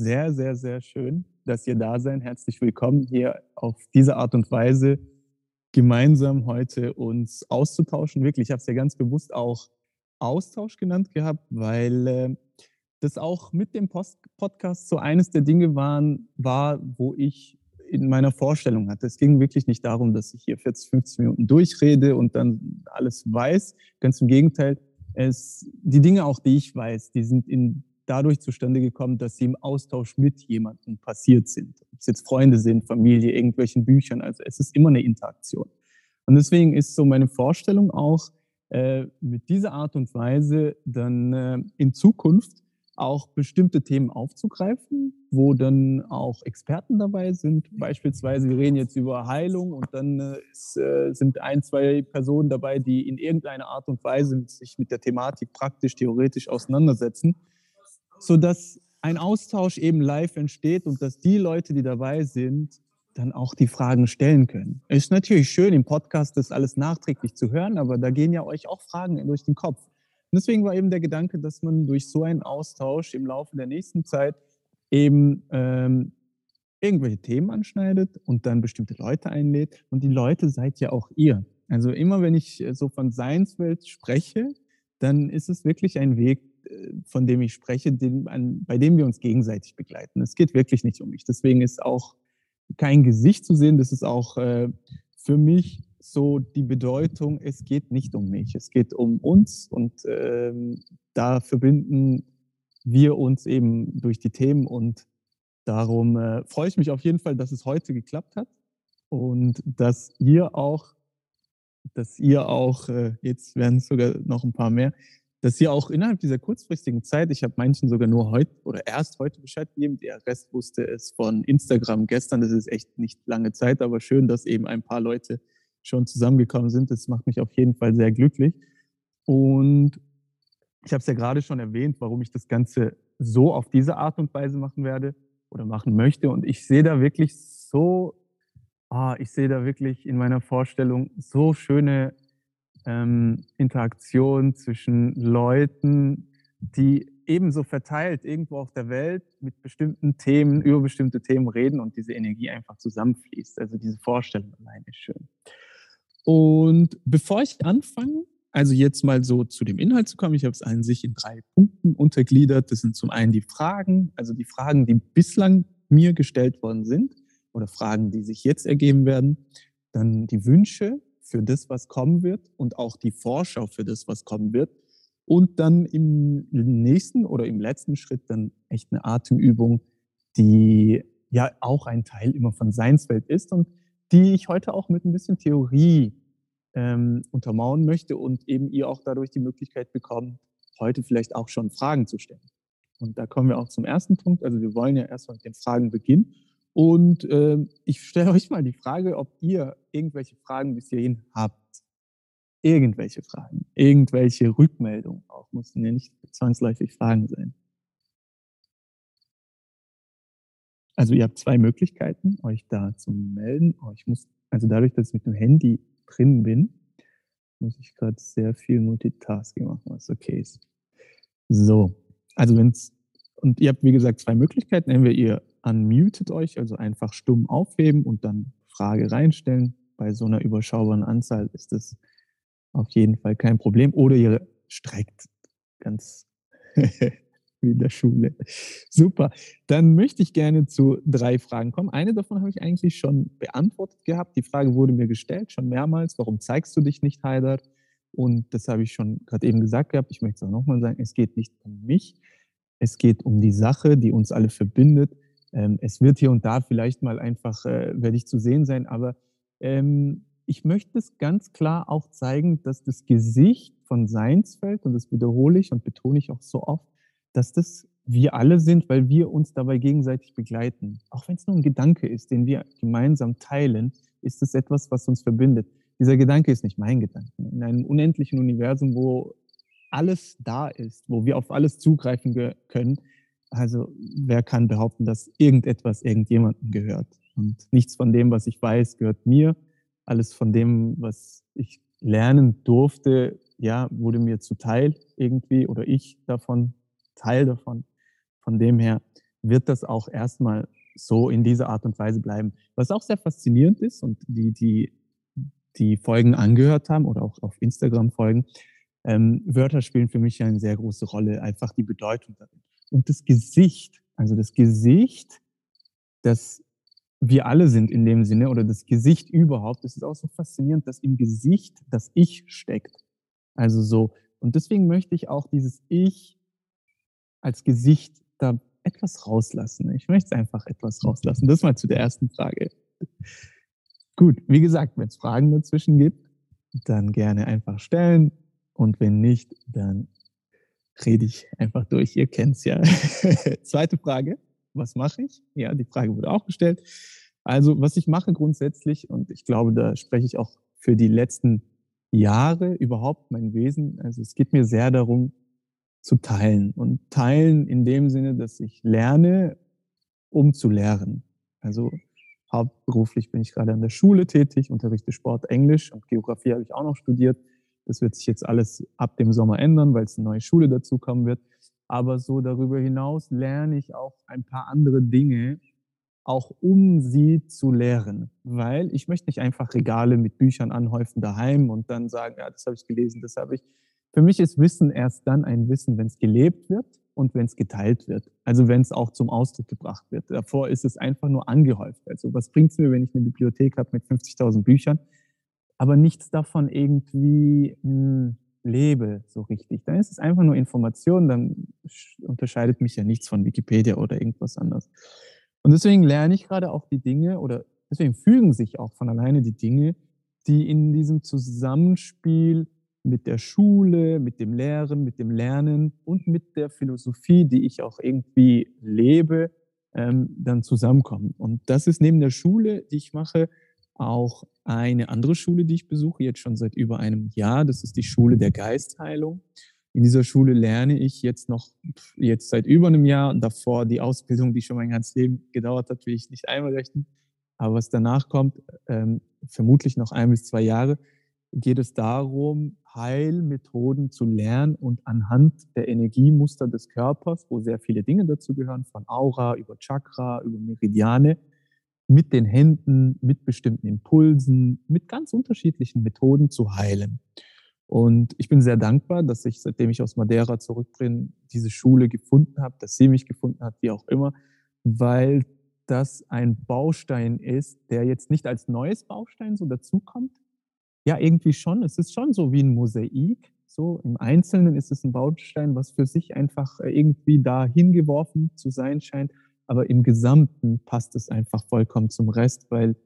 sehr, sehr, sehr schön, dass ihr da seid. Herzlich willkommen hier auf diese Art und Weise gemeinsam heute uns auszutauschen. Wirklich, ich habe es ja ganz bewusst auch Austausch genannt gehabt, weil äh, das auch mit dem Post Podcast so eines der Dinge waren, war, wo ich in meiner Vorstellung hatte. Es ging wirklich nicht darum, dass ich hier 40, 50 Minuten durchrede und dann alles weiß. Ganz im Gegenteil. Es, die Dinge auch, die ich weiß, die sind in, dadurch zustande gekommen, dass sie im Austausch mit jemandem passiert sind. Ob es jetzt Freunde sind, Familie, irgendwelchen Büchern. Also es ist immer eine Interaktion. Und deswegen ist so meine Vorstellung auch, äh, mit dieser Art und Weise dann äh, in Zukunft auch bestimmte Themen aufzugreifen, wo dann auch Experten dabei sind. Beispielsweise, wir reden jetzt über Heilung und dann äh, ist, äh, sind ein, zwei Personen dabei, die in irgendeiner Art und Weise sich mit der Thematik praktisch, theoretisch auseinandersetzen, sodass ein Austausch eben live entsteht und dass die Leute, die dabei sind, dann auch die Fragen stellen können. Ist natürlich schön, im Podcast das alles nachträglich zu hören, aber da gehen ja euch auch Fragen durch den Kopf. Und deswegen war eben der Gedanke, dass man durch so einen Austausch im Laufe der nächsten Zeit eben ähm, irgendwelche Themen anschneidet und dann bestimmte Leute einlädt. Und die Leute seid ja auch ihr. Also immer wenn ich äh, so von Seinswelt spreche, dann ist es wirklich ein Weg, von dem ich spreche, den, an, bei dem wir uns gegenseitig begleiten. Es geht wirklich nicht um mich. Deswegen ist auch kein Gesicht zu sehen. Das ist auch äh, für mich so die Bedeutung, es geht nicht um mich, es geht um uns und ähm, da verbinden wir uns eben durch die Themen und darum äh, freue ich mich auf jeden Fall, dass es heute geklappt hat und dass ihr auch, dass ihr auch, äh, jetzt werden es sogar noch ein paar mehr, dass ihr auch innerhalb dieser kurzfristigen Zeit, ich habe manchen sogar nur heute oder erst heute Bescheid gegeben, der Rest wusste es von Instagram gestern, das ist echt nicht lange Zeit, aber schön, dass eben ein paar Leute schon zusammengekommen sind. Das macht mich auf jeden Fall sehr glücklich. Und ich habe es ja gerade schon erwähnt, warum ich das Ganze so auf diese Art und Weise machen werde oder machen möchte. Und ich sehe da wirklich so, ah, ich sehe da wirklich in meiner Vorstellung so schöne ähm, Interaktionen zwischen Leuten, die ebenso verteilt irgendwo auf der Welt mit bestimmten Themen, über bestimmte Themen reden und diese Energie einfach zusammenfließt. Also diese Vorstellung allein ist schön. Und bevor ich anfange, also jetzt mal so zu dem Inhalt zu kommen, ich habe es an sich in drei Punkten untergliedert. Das sind zum einen die Fragen, also die Fragen, die bislang mir gestellt worden sind oder Fragen, die sich jetzt ergeben werden. Dann die Wünsche für das, was kommen wird und auch die Vorschau für das, was kommen wird. Und dann im nächsten oder im letzten Schritt dann echt eine Atemübung, die ja auch ein Teil immer von Seinswelt ist und die ich heute auch mit ein bisschen Theorie ähm, untermauern möchte und eben ihr auch dadurch die Möglichkeit bekommt, heute vielleicht auch schon Fragen zu stellen. Und da kommen wir auch zum ersten Punkt. Also wir wollen ja erstmal mit den Fragen beginnen. Und äh, ich stelle euch mal die Frage, ob ihr irgendwelche Fragen bis hierhin habt. Irgendwelche Fragen, irgendwelche Rückmeldungen auch, mussten ja nicht zwangsläufig Fragen sein. Also ihr habt zwei Möglichkeiten, euch da zu melden. Oh, ich muss, also dadurch, dass ich mit dem Handy drin bin, muss ich gerade sehr viel Multitasking machen, was okay ist. So, also wenn es, und ihr habt wie gesagt zwei Möglichkeiten. Entweder ihr unmutet euch, also einfach stumm aufheben und dann Frage reinstellen. Bei so einer überschaubaren Anzahl ist das auf jeden Fall kein Problem. Oder ihr streckt ganz wie in der Schule. Super. Dann möchte ich gerne zu drei Fragen kommen. Eine davon habe ich eigentlich schon beantwortet gehabt. Die Frage wurde mir gestellt, schon mehrmals. Warum zeigst du dich nicht, Heider? Und das habe ich schon gerade eben gesagt gehabt. Ich möchte es auch nochmal sagen. Es geht nicht um mich. Es geht um die Sache, die uns alle verbindet. Ähm, es wird hier und da vielleicht mal einfach, äh, werde ich zu sehen sein, aber ähm, ich möchte es ganz klar auch zeigen, dass das Gesicht von Seinsfeld, und das wiederhole ich und betone ich auch so oft, dass das wir alle sind, weil wir uns dabei gegenseitig begleiten. Auch wenn es nur ein Gedanke ist, den wir gemeinsam teilen, ist es etwas, was uns verbindet. Dieser Gedanke ist nicht mein Gedanke. In einem unendlichen Universum, wo alles da ist, wo wir auf alles zugreifen können, also wer kann behaupten, dass irgendetwas irgendjemandem gehört? Und nichts von dem, was ich weiß, gehört mir. Alles von dem, was ich lernen durfte, ja, wurde mir zuteil irgendwie oder ich davon Teil davon. Von dem her wird das auch erstmal so in dieser Art und Weise bleiben. Was auch sehr faszinierend ist und die, die die Folgen angehört haben oder auch auf Instagram folgen, ähm, Wörter spielen für mich eine sehr große Rolle, einfach die Bedeutung darin. Und das Gesicht, also das Gesicht, das wir alle sind in dem Sinne oder das Gesicht überhaupt, das ist auch so faszinierend, dass im Gesicht das Ich steckt. Also so, und deswegen möchte ich auch dieses Ich als Gesicht da etwas rauslassen. Ich möchte einfach etwas rauslassen. Das mal zu der ersten Frage. Gut, wie gesagt, wenn es Fragen dazwischen gibt, dann gerne einfach stellen. Und wenn nicht, dann rede ich einfach durch. Ihr kennt es ja. Zweite Frage, was mache ich? Ja, die Frage wurde auch gestellt. Also, was ich mache grundsätzlich, und ich glaube, da spreche ich auch für die letzten Jahre überhaupt mein Wesen. Also, es geht mir sehr darum, zu teilen. Und teilen in dem Sinne, dass ich lerne, um zu lehren. Also, hauptberuflich bin ich gerade an der Schule tätig, unterrichte Sport, Englisch und Geografie habe ich auch noch studiert. Das wird sich jetzt alles ab dem Sommer ändern, weil es eine neue Schule dazukommen wird. Aber so darüber hinaus lerne ich auch ein paar andere Dinge, auch um sie zu lehren. Weil ich möchte nicht einfach Regale mit Büchern anhäufen daheim und dann sagen, ja, das habe ich gelesen, das habe ich. Für mich ist Wissen erst dann ein Wissen, wenn es gelebt wird und wenn es geteilt wird. Also wenn es auch zum Ausdruck gebracht wird. Davor ist es einfach nur angehäuft. Also was bringt es mir, wenn ich eine Bibliothek habe mit 50.000 Büchern, aber nichts davon irgendwie hm, lebe so richtig. Dann ist es einfach nur Information, dann unterscheidet mich ja nichts von Wikipedia oder irgendwas anderes. Und deswegen lerne ich gerade auch die Dinge oder deswegen fügen sich auch von alleine die Dinge, die in diesem Zusammenspiel mit der Schule, mit dem Lehren, mit dem Lernen und mit der Philosophie, die ich auch irgendwie lebe, ähm, dann zusammenkommen. Und das ist neben der Schule, die ich mache, auch eine andere Schule, die ich besuche, jetzt schon seit über einem Jahr. Das ist die Schule der Geistheilung. In dieser Schule lerne ich jetzt noch, jetzt seit über einem Jahr, davor die Ausbildung, die schon mein ganzes Leben gedauert hat, will ich nicht einmal rechnen. Aber was danach kommt, ähm, vermutlich noch ein bis zwei Jahre, geht es darum, Heilmethoden zu lernen und anhand der Energiemuster des Körpers, wo sehr viele Dinge dazu gehören, von Aura über Chakra, über Meridiane, mit den Händen, mit bestimmten Impulsen, mit ganz unterschiedlichen Methoden zu heilen. Und ich bin sehr dankbar, dass ich, seitdem ich aus Madeira zurück bin, diese Schule gefunden habe, dass sie mich gefunden hat, wie auch immer, weil das ein Baustein ist, der jetzt nicht als neues Baustein so dazukommt, ja, irgendwie schon. Es ist schon so wie ein Mosaik. So im Einzelnen ist es ein Baustein, was für sich einfach äh, irgendwie da hingeworfen zu sein scheint. Aber im Gesamten passt es einfach vollkommen zum Rest, weil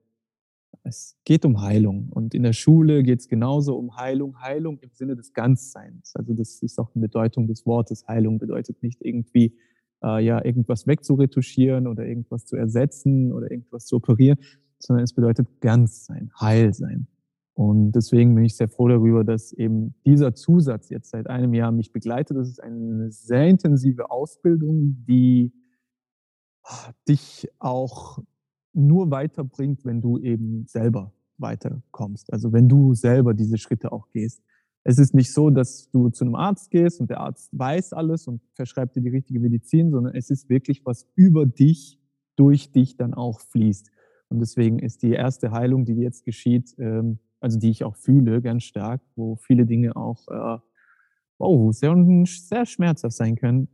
es geht um Heilung. Und in der Schule geht es genauso um Heilung. Heilung im Sinne des Ganzseins. Also das ist auch die Bedeutung des Wortes. Heilung bedeutet nicht irgendwie, äh, ja, irgendwas wegzuretuschieren oder irgendwas zu ersetzen oder irgendwas zu operieren, sondern es bedeutet Ganzsein, Heilsein. Und deswegen bin ich sehr froh darüber, dass eben dieser Zusatz jetzt seit einem Jahr mich begleitet. Das ist eine sehr intensive Ausbildung, die dich auch nur weiterbringt, wenn du eben selber weiterkommst. Also wenn du selber diese Schritte auch gehst. Es ist nicht so, dass du zu einem Arzt gehst und der Arzt weiß alles und verschreibt dir die richtige Medizin, sondern es ist wirklich was über dich, durch dich dann auch fließt. Und deswegen ist die erste Heilung, die jetzt geschieht, ähm, also die ich auch fühle, ganz stark, wo viele Dinge auch äh, wow, sehr, sehr schmerzhaft sein können.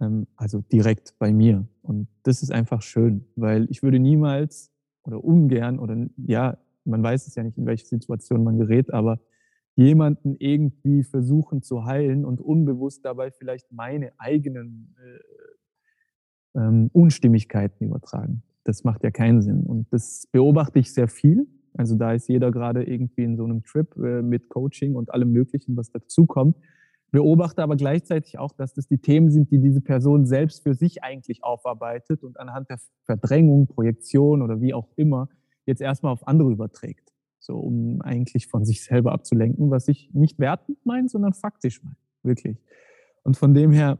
Ähm, also direkt bei mir. Und das ist einfach schön, weil ich würde niemals oder ungern oder ja, man weiß es ja nicht, in welche Situation man gerät, aber jemanden irgendwie versuchen zu heilen und unbewusst dabei vielleicht meine eigenen äh, ähm, Unstimmigkeiten übertragen. Das macht ja keinen Sinn. Und das beobachte ich sehr viel also da ist jeder gerade irgendwie in so einem Trip äh, mit Coaching und allem Möglichen, was dazukommt. Beobachte aber gleichzeitig auch, dass das die Themen sind, die diese Person selbst für sich eigentlich aufarbeitet und anhand der Verdrängung, Projektion oder wie auch immer jetzt erstmal auf andere überträgt. So, um eigentlich von sich selber abzulenken, was ich nicht wertend meine, sondern faktisch meine. Wirklich. Und von dem her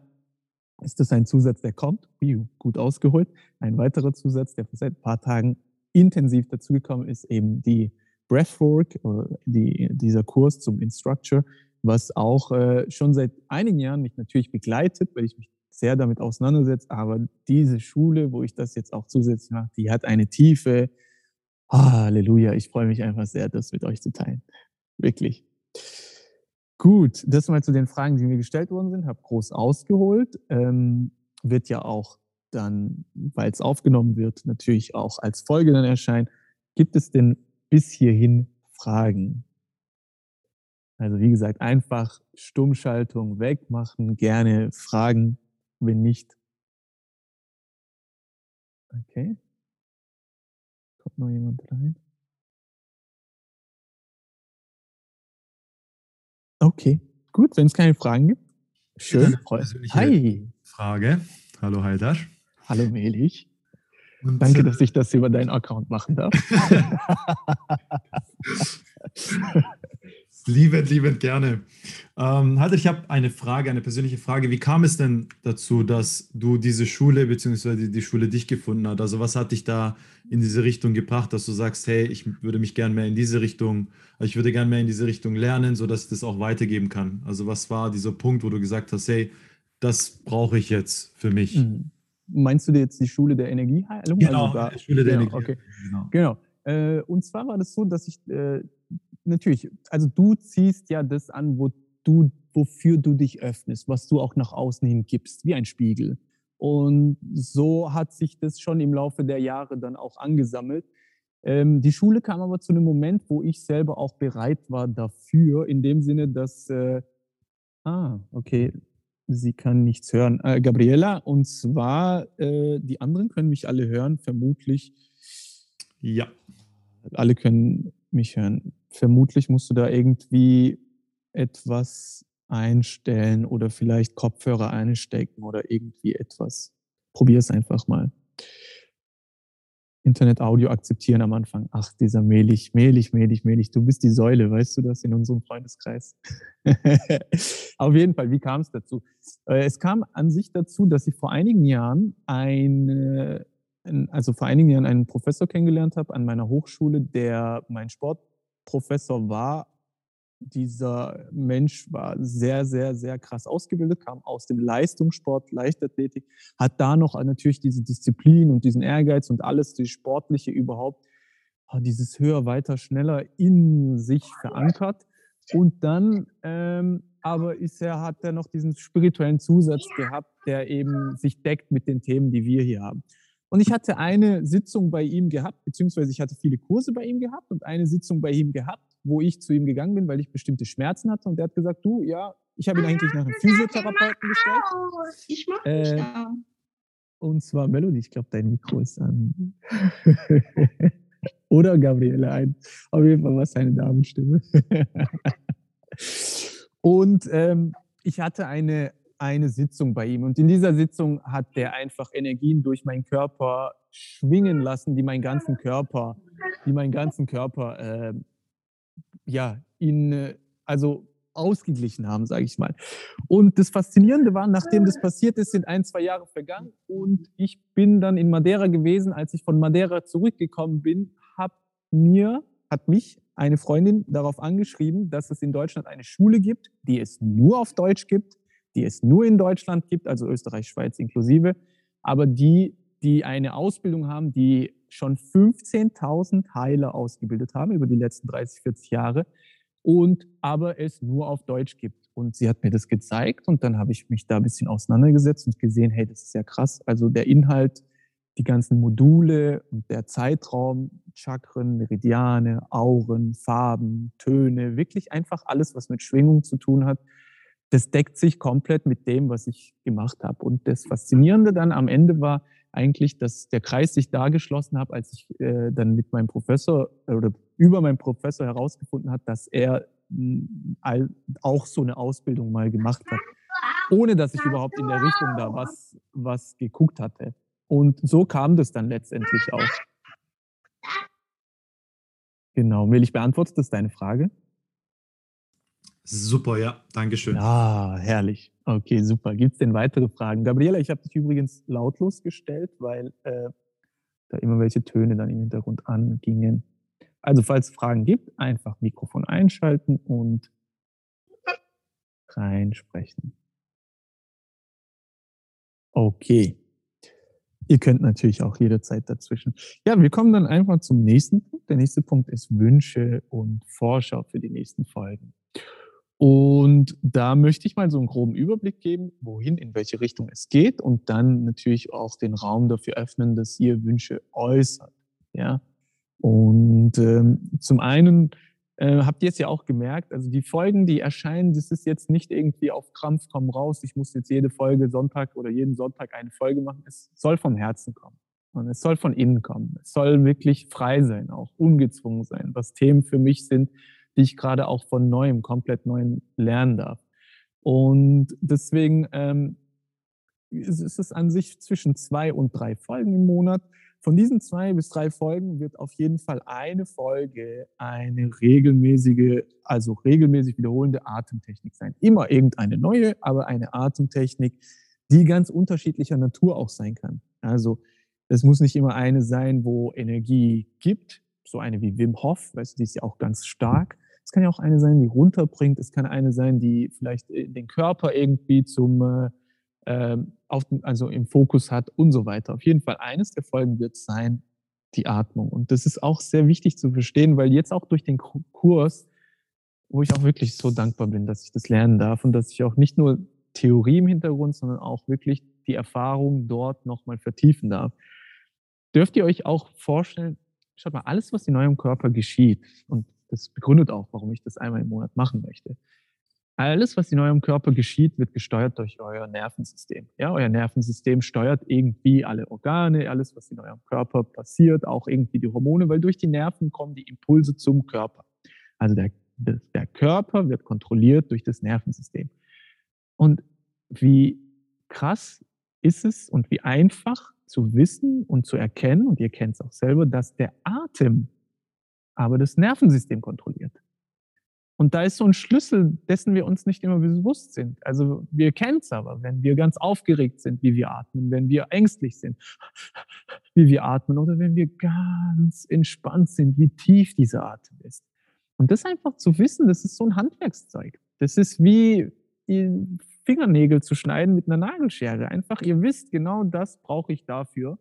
ist das ein Zusatz, der kommt. Gut ausgeholt. Ein weiterer Zusatz, der seit ein paar Tagen intensiv dazugekommen ist eben die Breathwork, äh, die, dieser Kurs zum Instructor, was auch äh, schon seit einigen Jahren mich natürlich begleitet, weil ich mich sehr damit auseinandersetzt, aber diese Schule, wo ich das jetzt auch zusätzlich mache, die hat eine Tiefe. Halleluja, ich freue mich einfach sehr, das mit euch zu teilen. Wirklich. Gut, das mal zu den Fragen, die mir gestellt worden sind. Habe groß ausgeholt. Ähm, wird ja auch dann, weil es aufgenommen wird, natürlich auch als Folge dann erscheinen. Gibt es denn bis hierhin Fragen? Also wie gesagt, einfach Stummschaltung wegmachen, gerne Fragen, wenn nicht. Okay. Kommt noch jemand rein? Okay, gut, wenn es keine Fragen gibt. Schön. Hi. Frage. Hallo Haidar. Hallo Melich. Und Danke, dass ich das über deinen Account machen darf. liebend, liebend gerne. Ähm, halt, ich habe eine Frage, eine persönliche Frage. Wie kam es denn dazu, dass du diese Schule bzw. die Schule dich gefunden hat? Also was hat dich da in diese Richtung gebracht, dass du sagst, hey, ich würde mich gerne mehr in diese Richtung, ich würde gerne mehr in diese Richtung lernen, sodass ich das auch weitergeben kann? Also was war dieser Punkt, wo du gesagt hast, hey, das brauche ich jetzt für mich? Mhm. Meinst du jetzt die Schule der Energieheilung? Genau, also da, Schule der genau, Energieheilung. Okay. Genau. genau. Äh, und zwar war das so, dass ich äh, natürlich, also du ziehst ja das an, wo du, wofür du dich öffnest, was du auch nach außen hin gibst, wie ein Spiegel. Und so hat sich das schon im Laufe der Jahre dann auch angesammelt. Ähm, die Schule kam aber zu einem Moment, wo ich selber auch bereit war dafür, in dem Sinne, dass, äh, ah, okay, sie kann nichts hören. Äh, Gabriela, und zwar, äh, die anderen können mich alle hören, vermutlich. Ja. Alle können mich hören. Vermutlich musst du da irgendwie etwas einstellen oder vielleicht Kopfhörer einstecken oder irgendwie etwas. Probier es einfach mal. Internet-Audio akzeptieren am Anfang. Ach, dieser Mehlig, Mehlig, Mehlig, Mehlig. Du bist die Säule, weißt du das in unserem Freundeskreis? Auf jeden Fall, wie kam es dazu? Äh, es kam an sich dazu, dass ich vor einigen Jahren eine, also vor einigen Jahren einen Professor kennengelernt habe an meiner Hochschule, der mein Sportprofessor war dieser Mensch war sehr, sehr, sehr krass ausgebildet, kam aus dem Leistungssport, Leichtathletik, hat da noch natürlich diese Disziplin und diesen Ehrgeiz und alles, die sportliche überhaupt, ah, dieses höher, weiter, schneller in sich verankert. Und dann ähm, aber ist er, hat er noch diesen spirituellen Zusatz gehabt, der eben sich deckt mit den Themen, die wir hier haben. Und ich hatte eine Sitzung bei ihm gehabt, beziehungsweise ich hatte viele Kurse bei ihm gehabt und eine Sitzung bei ihm gehabt wo ich zu ihm gegangen bin, weil ich bestimmte Schmerzen hatte. Und der hat gesagt, du, ja, ich habe ihn eigentlich nach einem Physiotherapeuten gestellt. Ich mag äh, Und zwar Melody, ich glaube, dein Mikro ist an. Oder Gabriele ein. Auf jeden Fall war es seine Damenstimme. und ähm, ich hatte eine, eine Sitzung bei ihm. Und in dieser Sitzung hat der einfach Energien durch meinen Körper schwingen lassen, die meinen ganzen Körper, die meinen ganzen Körper äh, ja, ihn äh, also ausgeglichen haben, sage ich mal. Und das Faszinierende war, nachdem das passiert ist, sind ein, zwei Jahre vergangen und ich bin dann in Madeira gewesen. Als ich von Madeira zurückgekommen bin, hat mir, hat mich eine Freundin darauf angeschrieben, dass es in Deutschland eine Schule gibt, die es nur auf Deutsch gibt, die es nur in Deutschland gibt, also Österreich, Schweiz inklusive, aber die, die eine Ausbildung haben, die schon 15.000 Heiler ausgebildet haben über die letzten 30, 40 Jahre und aber es nur auf Deutsch gibt. Und sie hat mir das gezeigt und dann habe ich mich da ein bisschen auseinandergesetzt und gesehen, hey, das ist ja krass. Also der Inhalt, die ganzen Module und der Zeitraum, Chakren, Meridiane, Auren, Farben, Töne, wirklich einfach alles, was mit Schwingung zu tun hat, das deckt sich komplett mit dem, was ich gemacht habe. Und das Faszinierende dann am Ende war, eigentlich, dass der Kreis sich da geschlossen hat, als ich äh, dann mit meinem Professor äh, oder über meinen Professor herausgefunden hat, dass er all, auch so eine Ausbildung mal gemacht hat, ohne dass ich überhaupt in der Richtung da was, was geguckt hatte. Und so kam das dann letztendlich auch. Genau, Will beantwortet das deine Frage? Super, ja, Dankeschön. Ah, herrlich. Okay, super. Gibt es denn weitere Fragen? Gabriela, ich habe dich übrigens lautlos gestellt, weil äh, da immer welche Töne dann im Hintergrund angingen. Also falls es Fragen gibt, einfach Mikrofon einschalten und reinsprechen. Okay. Ihr könnt natürlich auch jederzeit dazwischen. Ja, wir kommen dann einfach zum nächsten Punkt. Der nächste Punkt ist Wünsche und Vorschau für die nächsten Folgen. Und da möchte ich mal so einen groben Überblick geben, wohin, in welche Richtung es geht und dann natürlich auch den Raum dafür öffnen, dass ihr Wünsche äußert. Ja. Und ähm, zum einen äh, habt ihr es ja auch gemerkt, also die Folgen, die erscheinen, das ist jetzt nicht irgendwie auf Krampf komm raus, ich muss jetzt jede Folge Sonntag oder jeden Sonntag eine Folge machen. Es soll vom Herzen kommen. Und es soll von innen kommen. Es soll wirklich frei sein, auch ungezwungen sein, was Themen für mich sind, die ich gerade auch von neuem, komplett neuem lernen darf. Und deswegen ähm, ist es an sich zwischen zwei und drei Folgen im Monat. Von diesen zwei bis drei Folgen wird auf jeden Fall eine Folge eine regelmäßige, also regelmäßig wiederholende Atemtechnik sein. Immer irgendeine neue, aber eine Atemtechnik, die ganz unterschiedlicher Natur auch sein kann. Also es muss nicht immer eine sein, wo Energie gibt, so eine wie Wim Hof, weißt du, die ist ja auch ganz stark, es kann ja auch eine sein, die runterbringt. Es kann eine sein, die vielleicht äh, den Körper irgendwie zum, äh, ähm, auf, also im Fokus hat und so weiter. Auf jeden Fall eines der Folgen wird sein, die Atmung. Und das ist auch sehr wichtig zu verstehen, weil jetzt auch durch den Kurs, wo ich auch wirklich so dankbar bin, dass ich das lernen darf und dass ich auch nicht nur Theorie im Hintergrund, sondern auch wirklich die Erfahrung dort nochmal vertiefen darf. Dürft ihr euch auch vorstellen, schaut mal, alles, was in eurem Körper geschieht, und das begründet auch, warum ich das einmal im Monat machen möchte. Alles, was in eurem Körper geschieht, wird gesteuert durch euer Nervensystem. Ja, euer Nervensystem steuert irgendwie alle Organe, alles, was in eurem Körper passiert, auch irgendwie die Hormone, weil durch die Nerven kommen die Impulse zum Körper. Also der, der Körper wird kontrolliert durch das Nervensystem. Und wie krass ist es und wie einfach zu wissen und zu erkennen, und ihr kennt es auch selber, dass der Atem aber das Nervensystem kontrolliert. Und da ist so ein Schlüssel, dessen wir uns nicht immer bewusst sind. Also wir kennen es aber, wenn wir ganz aufgeregt sind, wie wir atmen, wenn wir ängstlich sind, wie wir atmen oder wenn wir ganz entspannt sind, wie tief dieser Atem ist. Und das einfach zu wissen, das ist so ein Handwerkszeug. Das ist wie Fingernägel zu schneiden mit einer Nagelschere. Einfach, ihr wisst, genau das brauche ich dafür.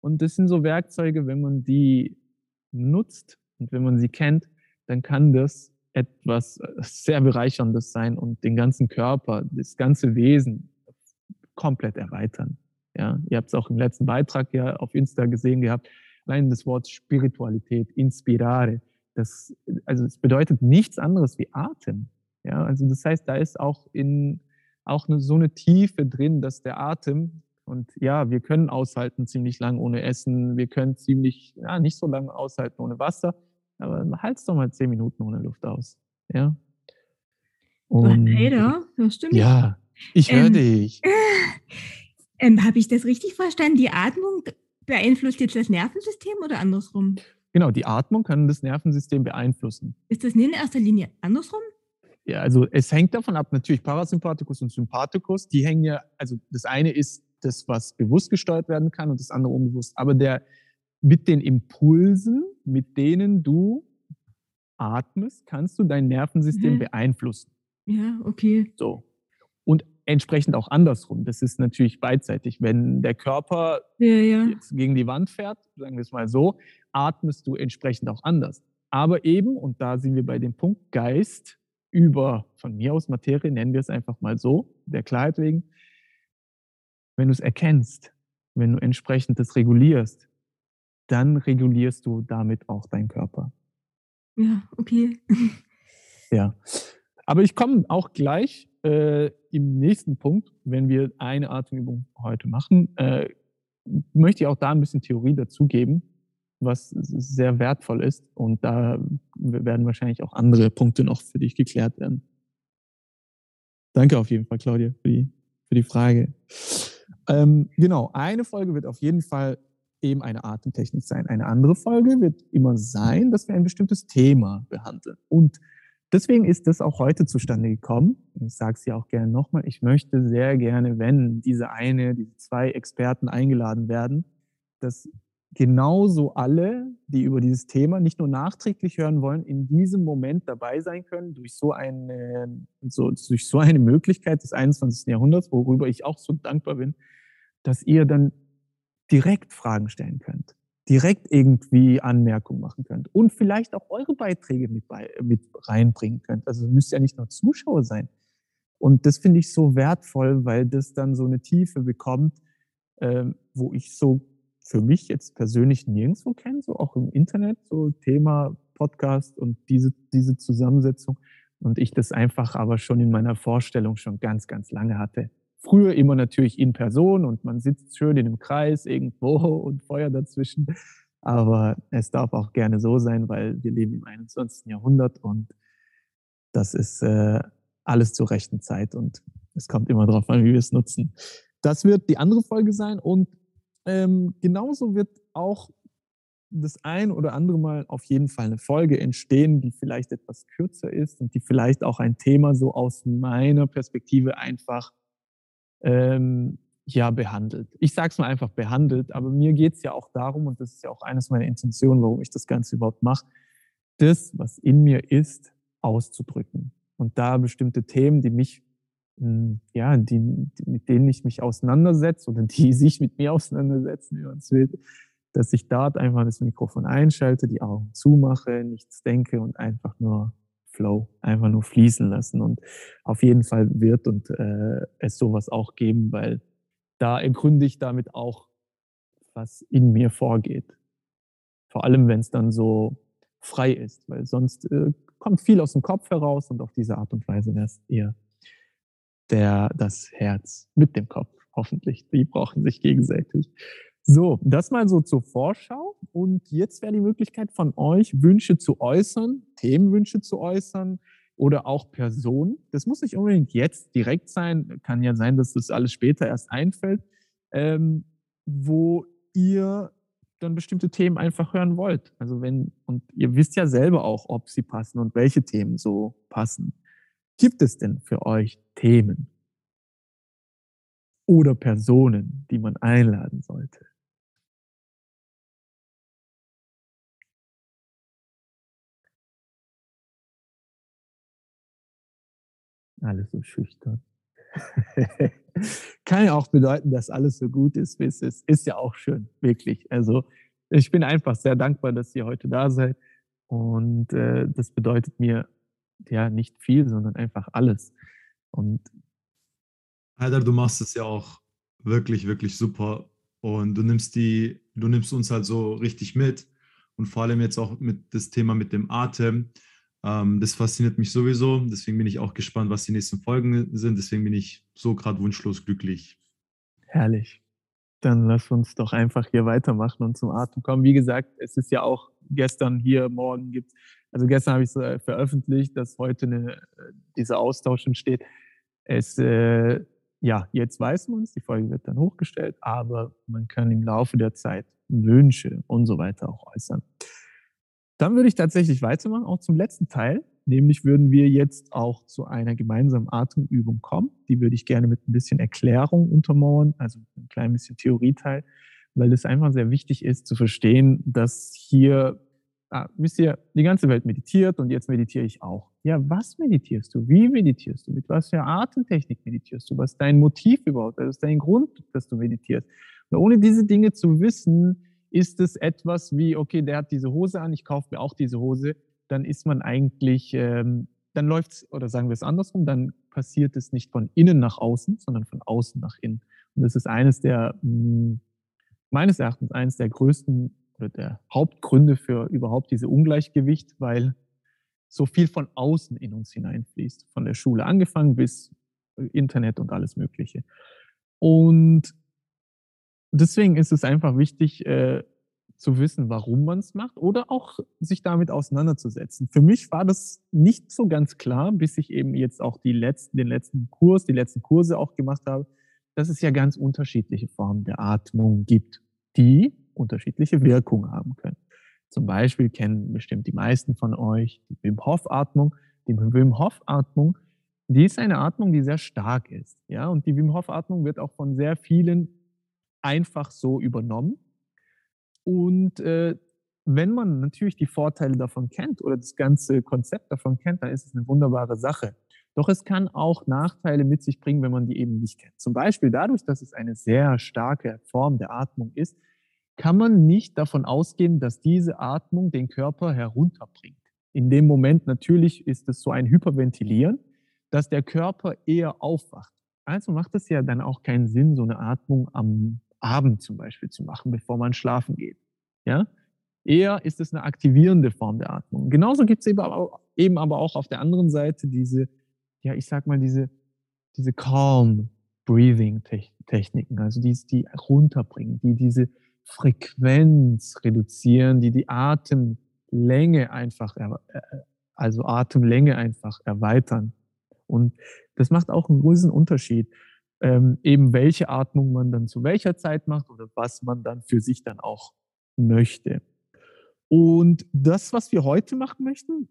Und das sind so Werkzeuge, wenn man die nutzt, und wenn man sie kennt, dann kann das etwas äh, sehr Bereicherndes sein und den ganzen Körper, das ganze Wesen komplett erweitern. Ja, ihr habt es auch im letzten Beitrag ja auf Insta gesehen gehabt. Allein das Wort Spiritualität, inspirare, das, also es bedeutet nichts anderes wie Atem. Ja, also das heißt, da ist auch in, auch eine, so eine Tiefe drin, dass der Atem, und ja, wir können aushalten ziemlich lang ohne Essen, wir können ziemlich, ja, nicht so lange aushalten ohne Wasser, aber halt's doch mal zehn Minuten ohne Luft aus. Ja. Und, hey da, hörst du mich? Ja, ich höre ähm, dich. Ähm, Habe ich das richtig verstanden? Die Atmung beeinflusst jetzt das Nervensystem oder andersrum? Genau, die Atmung kann das Nervensystem beeinflussen. Ist das nicht in erster Linie andersrum? Ja, also es hängt davon ab, natürlich Parasympathikus und Sympathikus, die hängen ja, also das eine ist das, was bewusst gesteuert werden kann und das andere unbewusst. Aber der, mit den Impulsen, mit denen du atmest, kannst du dein Nervensystem mhm. beeinflussen. Ja, okay. So. Und entsprechend auch andersrum. Das ist natürlich beidseitig. Wenn der Körper ja, ja. jetzt gegen die Wand fährt, sagen wir es mal so, atmest du entsprechend auch anders. Aber eben, und da sind wir bei dem Punkt, Geist über, von mir aus Materie, nennen wir es einfach mal so, der Klarheit wegen, wenn du es erkennst, wenn du entsprechend das regulierst, dann regulierst du damit auch deinen Körper. Ja, okay. Ja. Aber ich komme auch gleich äh, im nächsten Punkt, wenn wir eine Atemübung heute machen, äh, möchte ich auch da ein bisschen Theorie dazugeben, was sehr wertvoll ist. Und da werden wahrscheinlich auch andere Punkte noch für dich geklärt werden. Danke auf jeden Fall, Claudia, für die, für die Frage. Ähm, genau, eine Folge wird auf jeden Fall eben eine Atemtechnik sein. Eine andere Folge wird immer sein, dass wir ein bestimmtes Thema behandeln. Und deswegen ist das auch heute zustande gekommen. Ich sage es ja auch gerne nochmal. Ich möchte sehr gerne, wenn diese eine, diese zwei Experten eingeladen werden, dass genauso alle, die über dieses Thema nicht nur nachträglich hören wollen, in diesem Moment dabei sein können durch so eine, so, durch so eine Möglichkeit des 21. Jahrhunderts, worüber ich auch so dankbar bin, dass ihr dann direkt Fragen stellen könnt, direkt irgendwie Anmerkungen machen könnt und vielleicht auch eure Beiträge mit, bei, mit reinbringen könnt. Also müsst ja nicht nur Zuschauer sein. Und das finde ich so wertvoll, weil das dann so eine Tiefe bekommt, äh, wo ich so für mich jetzt persönlich nirgendwo kenne, so auch im Internet, so Thema Podcast und diese, diese Zusammensetzung. Und ich das einfach aber schon in meiner Vorstellung schon ganz, ganz lange hatte. Früher immer natürlich in Person und man sitzt schön in einem Kreis irgendwo und Feuer dazwischen. Aber es darf auch gerne so sein, weil wir leben im 21. Jahrhundert und das ist äh, alles zur rechten Zeit und es kommt immer darauf an, wie wir es nutzen. Das wird die andere Folge sein und ähm, genauso wird auch das ein oder andere Mal auf jeden Fall eine Folge entstehen, die vielleicht etwas kürzer ist und die vielleicht auch ein Thema so aus meiner Perspektive einfach ähm, ja behandelt. Ich sage es mal einfach behandelt, aber mir geht es ja auch darum, und das ist ja auch eines meiner Intentionen, warum ich das Ganze überhaupt mache, das, was in mir ist, auszudrücken. Und da bestimmte Themen, die mich hm, ja, die, mit denen ich mich auseinandersetze oder die sich mit mir auseinandersetzen, wie man es will, dass ich dort einfach das Mikrofon einschalte, die Augen zumache, nichts denke und einfach nur Flow, einfach nur fließen lassen. Und auf jeden Fall wird und äh, es sowas auch geben, weil da ergründe ich damit auch, was in mir vorgeht. Vor allem, wenn es dann so frei ist, weil sonst äh, kommt viel aus dem Kopf heraus und auf diese Art und Weise wäre es eher der, das Herz mit dem Kopf, hoffentlich. Die brauchen sich gegenseitig. So, das mal so zur Vorschau. Und jetzt wäre die Möglichkeit von euch, Wünsche zu äußern, Themenwünsche zu äußern oder auch Personen. Das muss nicht unbedingt jetzt direkt sein. Kann ja sein, dass das alles später erst einfällt, ähm, wo ihr dann bestimmte Themen einfach hören wollt. Also wenn, und ihr wisst ja selber auch, ob sie passen und welche Themen so passen. Gibt es denn für euch Themen oder Personen, die man einladen sollte? Alles so schüchtern. Kann ja auch bedeuten, dass alles so gut ist, wie es ist. Ist ja auch schön, wirklich. Also ich bin einfach sehr dankbar, dass ihr heute da seid. Und äh, das bedeutet mir ja nicht viel, sondern einfach alles. Und Heider, du machst es ja auch wirklich, wirklich super. Und du nimmst die, du nimmst uns halt so richtig mit. Und vor allem jetzt auch mit das Thema mit dem Atem. Ähm, das fasziniert mich sowieso. Deswegen bin ich auch gespannt, was die nächsten Folgen sind. Deswegen bin ich so gerade wunschlos glücklich. Herrlich. Dann lass uns doch einfach hier weitermachen und zum Atem kommen. Wie gesagt, es ist ja auch gestern hier, morgen gibt also gestern habe ich es äh, veröffentlicht, dass heute eine, äh, dieser Austausch entsteht. Es, äh, ja, jetzt weiß man es, die Folge wird dann hochgestellt, aber man kann im Laufe der Zeit Wünsche und so weiter auch äußern. Dann würde ich tatsächlich weitermachen, auch zum letzten Teil. Nämlich würden wir jetzt auch zu einer gemeinsamen Atemübung kommen. Die würde ich gerne mit ein bisschen Erklärung untermauern, also ein klein bisschen Theorieteil, weil es einfach sehr wichtig ist zu verstehen, dass hier, ah, wisst ihr, die ganze Welt meditiert und jetzt meditiere ich auch. Ja, was meditierst du? Wie meditierst du? Mit was für Atemtechnik meditierst du? Was ist dein Motiv überhaupt? Was ist dein Grund, dass du meditierst? Und ohne diese Dinge zu wissen, ist es etwas wie, okay, der hat diese Hose an, ich kaufe mir auch diese Hose, dann ist man eigentlich, ähm, dann läuft es, oder sagen wir es andersrum, dann passiert es nicht von innen nach außen, sondern von außen nach innen. Und das ist eines der, mh, hm, meines Erachtens, eines der größten oder der Hauptgründe für überhaupt diese Ungleichgewicht, weil so viel von außen in uns hineinfließt, von der Schule angefangen bis Internet und alles Mögliche. Und deswegen ist es einfach wichtig äh, zu wissen, warum man es macht oder auch sich damit auseinanderzusetzen. Für mich war das nicht so ganz klar, bis ich eben jetzt auch die letzten, den letzten Kurs, die letzten Kurse auch gemacht habe, dass es ja ganz unterschiedliche Formen der Atmung gibt, die unterschiedliche Wirkungen haben können. Zum Beispiel kennen bestimmt die meisten von euch die Wim Hof Atmung. Die Wim Hof Atmung, die ist eine Atmung, die sehr stark ist. Ja, und die Wim Hof Atmung wird auch von sehr vielen einfach so übernommen. Und äh, wenn man natürlich die Vorteile davon kennt oder das ganze Konzept davon kennt, dann ist es eine wunderbare Sache. Doch es kann auch Nachteile mit sich bringen, wenn man die eben nicht kennt. Zum Beispiel dadurch, dass es eine sehr starke Form der Atmung ist, kann man nicht davon ausgehen, dass diese Atmung den Körper herunterbringt. In dem Moment natürlich ist es so ein Hyperventilieren, dass der Körper eher aufwacht. Also macht es ja dann auch keinen Sinn, so eine Atmung am Abend zum Beispiel zu machen, bevor man schlafen geht. Ja? Eher ist es eine aktivierende Form der Atmung. Genauso gibt es eben, aber auch auf der anderen Seite diese, ja, ich sag mal, diese, diese Calm Breathing Techniken, also die, die runterbringen, die diese Frequenz reduzieren, die die Atemlänge einfach, also Atemlänge einfach erweitern. Und das macht auch einen großen Unterschied, ähm, eben welche Atmung man dann zu welcher Zeit macht oder was man dann für sich dann auch möchte. Und das, was wir heute machen möchten,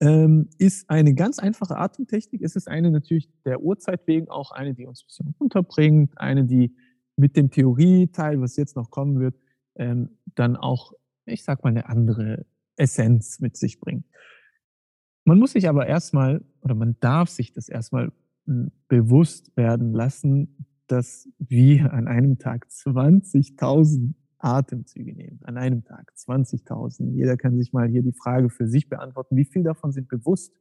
ähm, ist eine ganz einfache Atemtechnik. Es ist eine natürlich der Uhrzeit wegen auch eine, die uns ein bisschen runterbringt, eine, die mit dem Theorieteil, was jetzt noch kommen wird, ähm, dann auch, ich sag mal, eine andere Essenz mit sich bringt. Man muss sich aber erstmal, oder man darf sich das erstmal bewusst werden lassen, dass wir an einem Tag 20.000 Atemzüge nehmen. An einem Tag 20.000. Jeder kann sich mal hier die Frage für sich beantworten, wie viel davon sind bewusst?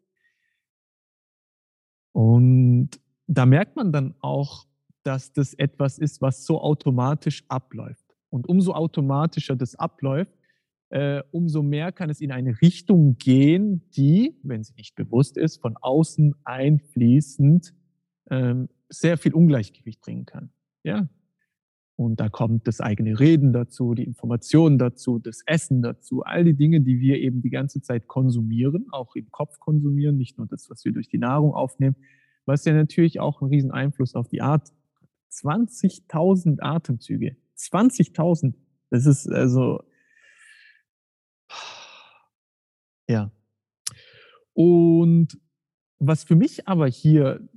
Und da merkt man dann auch, dass das etwas ist, was so automatisch abläuft. Und umso automatischer das abläuft, äh, umso mehr kann es in eine Richtung gehen, die, wenn sie nicht bewusst ist, von außen einfließend ähm, sehr viel Ungleichgewicht bringen kann. Ja, und da kommt das eigene Reden dazu, die Informationen dazu, das Essen dazu, all die Dinge, die wir eben die ganze Zeit konsumieren, auch im Kopf konsumieren, nicht nur das, was wir durch die Nahrung aufnehmen, was ja natürlich auch einen riesen Einfluss auf die Art. 20.000 Atemzüge. 20.000. Das ist also, ja. Und was für mich aber hier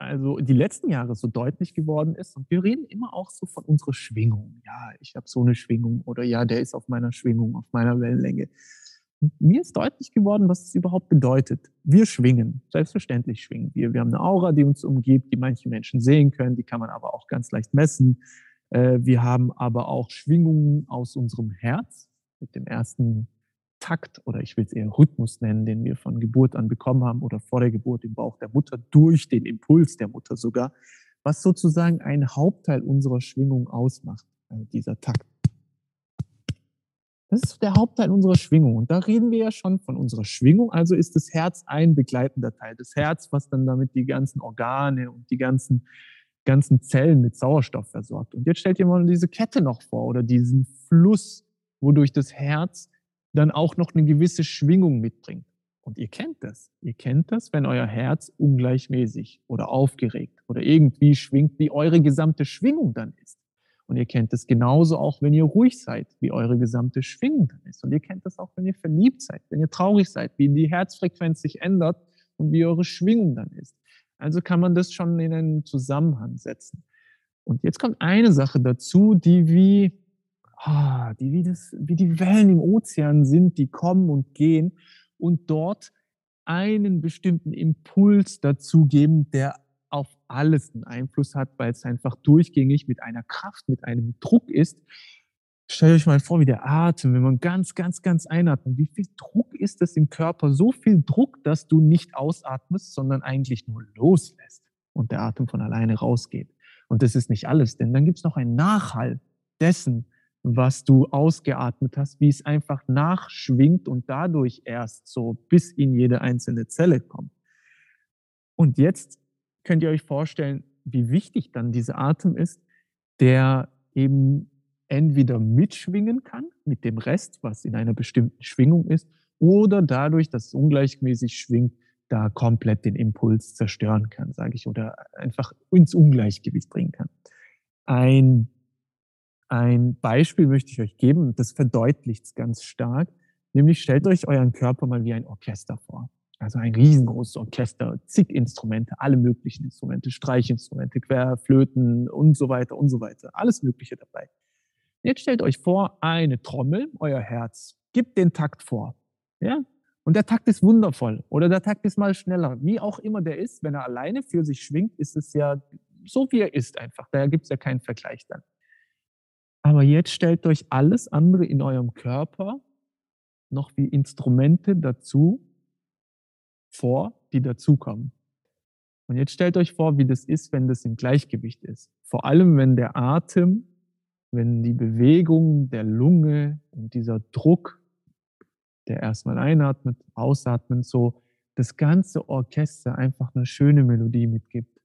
also die letzten Jahre so deutlich geworden ist. Und wir reden immer auch so von unserer Schwingung. Ja, ich habe so eine Schwingung oder ja, der ist auf meiner Schwingung, auf meiner Wellenlänge. Mir ist deutlich geworden, was es überhaupt bedeutet. Wir schwingen, selbstverständlich schwingen wir. Wir haben eine Aura, die uns umgibt, die manche Menschen sehen können, die kann man aber auch ganz leicht messen. Äh, wir haben aber auch Schwingungen aus unserem Herz mit dem ersten Takt oder ich will es eher Rhythmus nennen, den wir von Geburt an bekommen haben oder vor der Geburt im Bauch der Mutter, durch den Impuls der Mutter sogar, was sozusagen ein Hauptteil unserer Schwingung ausmacht, also dieser Takt. Das ist der Hauptteil unserer Schwingung. Und da reden wir ja schon von unserer Schwingung. Also ist das Herz ein begleitender Teil. Das Herz, was dann damit die ganzen Organe und die ganzen, ganzen Zellen mit Sauerstoff versorgt. Und jetzt stellt ihr mal diese Kette noch vor oder diesen Fluss, wodurch das Herz dann auch noch eine gewisse Schwingung mitbringt. Und ihr kennt das. Ihr kennt das, wenn euer Herz ungleichmäßig oder aufgeregt oder irgendwie schwingt, wie eure gesamte Schwingung dann ist. Und ihr kennt das genauso auch, wenn ihr ruhig seid, wie eure gesamte Schwingung dann ist. Und ihr kennt das auch, wenn ihr verliebt seid, wenn ihr traurig seid, wie die Herzfrequenz sich ändert und wie eure Schwingung dann ist. Also kann man das schon in einen Zusammenhang setzen. Und jetzt kommt eine Sache dazu, die wie ah, die wie, das, wie die Wellen im Ozean sind, die kommen und gehen und dort einen bestimmten Impuls dazu geben, der auf alles einen Einfluss hat, weil es einfach durchgängig mit einer Kraft, mit einem Druck ist. Stellt euch mal vor, wie der Atem, wenn man ganz, ganz, ganz einatmet, wie viel Druck ist das im Körper? So viel Druck, dass du nicht ausatmest, sondern eigentlich nur loslässt und der Atem von alleine rausgeht. Und das ist nicht alles, denn dann gibt es noch einen Nachhall dessen, was du ausgeatmet hast, wie es einfach nachschwingt und dadurch erst so bis in jede einzelne Zelle kommt. Und jetzt könnt ihr euch vorstellen, wie wichtig dann dieser Atem ist, der eben entweder mitschwingen kann mit dem Rest, was in einer bestimmten Schwingung ist, oder dadurch, dass es ungleichmäßig schwingt, da komplett den Impuls zerstören kann, sage ich, oder einfach ins Ungleichgewicht bringen kann. Ein ein Beispiel möchte ich euch geben, das verdeutlicht es ganz stark. Nämlich stellt euch euren Körper mal wie ein Orchester vor. Also ein riesengroßes Orchester, zig Instrumente, alle möglichen Instrumente, Streichinstrumente, Querflöten und so weiter und so weiter. Alles Mögliche dabei. Jetzt stellt euch vor, eine Trommel, euer Herz, gibt den Takt vor. Ja? Und der Takt ist wundervoll oder der Takt ist mal schneller. Wie auch immer der ist, wenn er alleine für sich schwingt, ist es ja so, wie er ist einfach. Daher gibt es ja keinen Vergleich dann. Aber jetzt stellt euch alles andere in eurem Körper noch wie Instrumente dazu vor, die dazukommen. Und jetzt stellt euch vor, wie das ist, wenn das im Gleichgewicht ist. Vor allem, wenn der Atem, wenn die Bewegung der Lunge und dieser Druck, der erstmal einatmet, ausatmet, so das ganze Orchester einfach eine schöne Melodie mitgibt.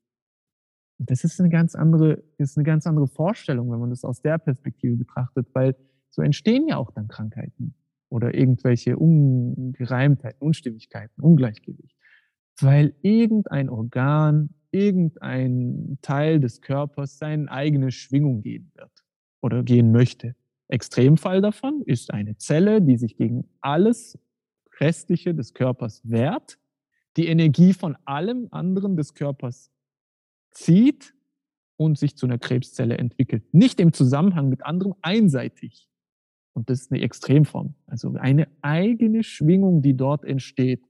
Das ist eine ganz andere, ist eine ganz andere Vorstellung, wenn man das aus der Perspektive betrachtet, weil so entstehen ja auch dann Krankheiten oder irgendwelche Ungereimtheiten, Unstimmigkeiten, Ungleichgewicht weil irgendein Organ, irgendein Teil des Körpers seine eigene Schwingung gehen wird oder gehen möchte. Extremfall davon ist eine Zelle, die sich gegen alles Restliche des Körpers wehrt, die Energie von allem anderen des Körpers zieht und sich zu einer Krebszelle entwickelt. Nicht im Zusammenhang mit anderem einseitig. Und das ist eine Extremform. Also eine eigene Schwingung, die dort entsteht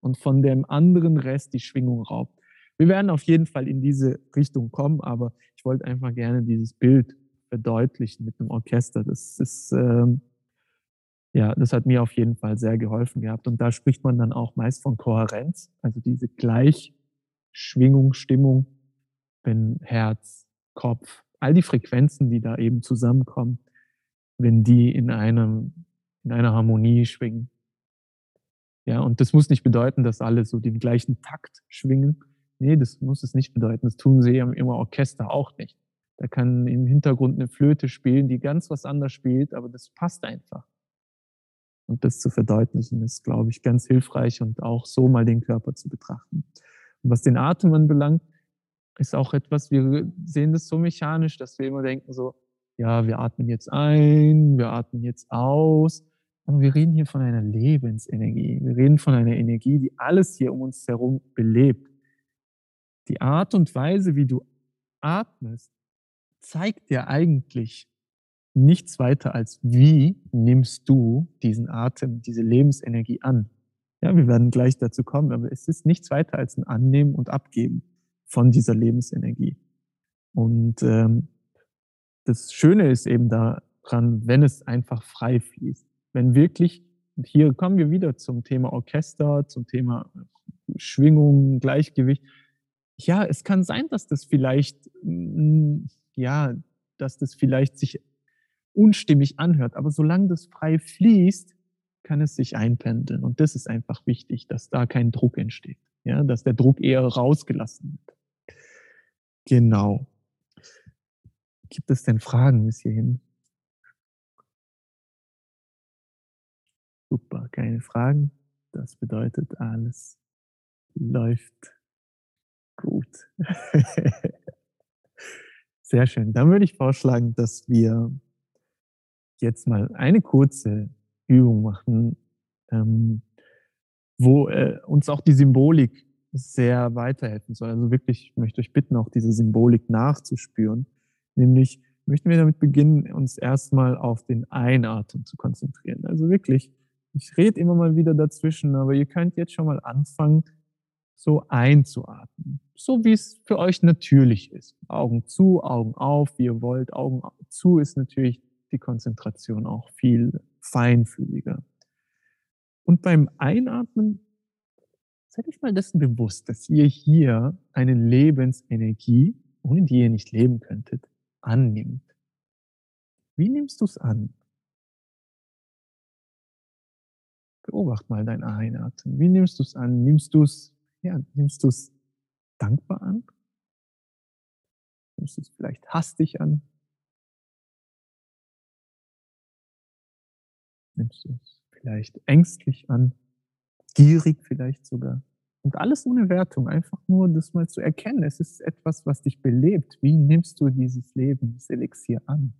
und von dem anderen Rest die Schwingung raubt. Wir werden auf jeden Fall in diese Richtung kommen, aber ich wollte einfach gerne dieses Bild verdeutlichen mit dem Orchester. Das ist, ähm, ja, das hat mir auf jeden Fall sehr geholfen gehabt. Und da spricht man dann auch meist von Kohärenz, also diese Gleichschwingung, Stimmung, wenn Herz, Kopf, all die Frequenzen, die da eben zusammenkommen, wenn die in einem, in einer Harmonie schwingen. Ja, und das muss nicht bedeuten, dass alle so den gleichen Takt schwingen. Nee, das muss es nicht bedeuten. Das tun sie im Orchester auch nicht. Da kann im Hintergrund eine Flöte spielen, die ganz was anderes spielt, aber das passt einfach. Und das zu verdeutlichen, ist, glaube ich, ganz hilfreich und auch so mal den Körper zu betrachten. Und was den Atem anbelangt, ist auch etwas, wir sehen das so mechanisch, dass wir immer denken so, ja, wir atmen jetzt ein, wir atmen jetzt aus. Aber wir reden hier von einer Lebensenergie. Wir reden von einer Energie, die alles hier um uns herum belebt. Die Art und Weise, wie du atmest, zeigt dir eigentlich nichts weiter als, wie nimmst du diesen Atem, diese Lebensenergie an. Ja, wir werden gleich dazu kommen, aber es ist nichts weiter als ein Annehmen und Abgeben von dieser Lebensenergie. Und ähm, das Schöne ist eben daran, wenn es einfach frei fließt wenn wirklich, und hier kommen wir wieder zum Thema Orchester, zum Thema Schwingung, Gleichgewicht. Ja, es kann sein, dass das vielleicht, mm, ja, dass das vielleicht sich unstimmig anhört, aber solange das frei fließt, kann es sich einpendeln. Und das ist einfach wichtig, dass da kein Druck entsteht. Ja, dass der Druck eher rausgelassen wird. Genau. Gibt es denn Fragen bis hierhin? Super, keine Fragen. Das bedeutet, alles läuft gut. Sehr schön. Dann würde ich vorschlagen, dass wir jetzt mal eine kurze Übung machen, ähm, wo äh, uns auch die Symbolik sehr weiterhelfen soll. Also wirklich, ich möchte euch bitten, auch diese Symbolik nachzuspüren. Nämlich möchten wir damit beginnen, uns erstmal auf den Einatmen zu konzentrieren. Also wirklich ich rede immer mal wieder dazwischen, aber ihr könnt jetzt schon mal anfangen, so einzuatmen. So wie es für euch natürlich ist. Augen zu, Augen auf, wie ihr wollt. Augen zu ist natürlich die Konzentration auch viel feinfühliger. Und beim Einatmen seid euch mal dessen bewusst, dass ihr hier eine Lebensenergie, ohne die ihr nicht leben könntet, annimmt. Wie nimmst du es an? Beobacht mal dein Einatmen. Wie nimmst du es an? Nimmst du es, ja, nimmst du es dankbar an? Nimmst du es vielleicht hastig an? Nimmst du es vielleicht ängstlich an? Gierig vielleicht sogar? Und alles ohne Wertung, einfach nur das mal zu erkennen. Es ist etwas, was dich belebt. Wie nimmst du dieses Leben, das Elixier an?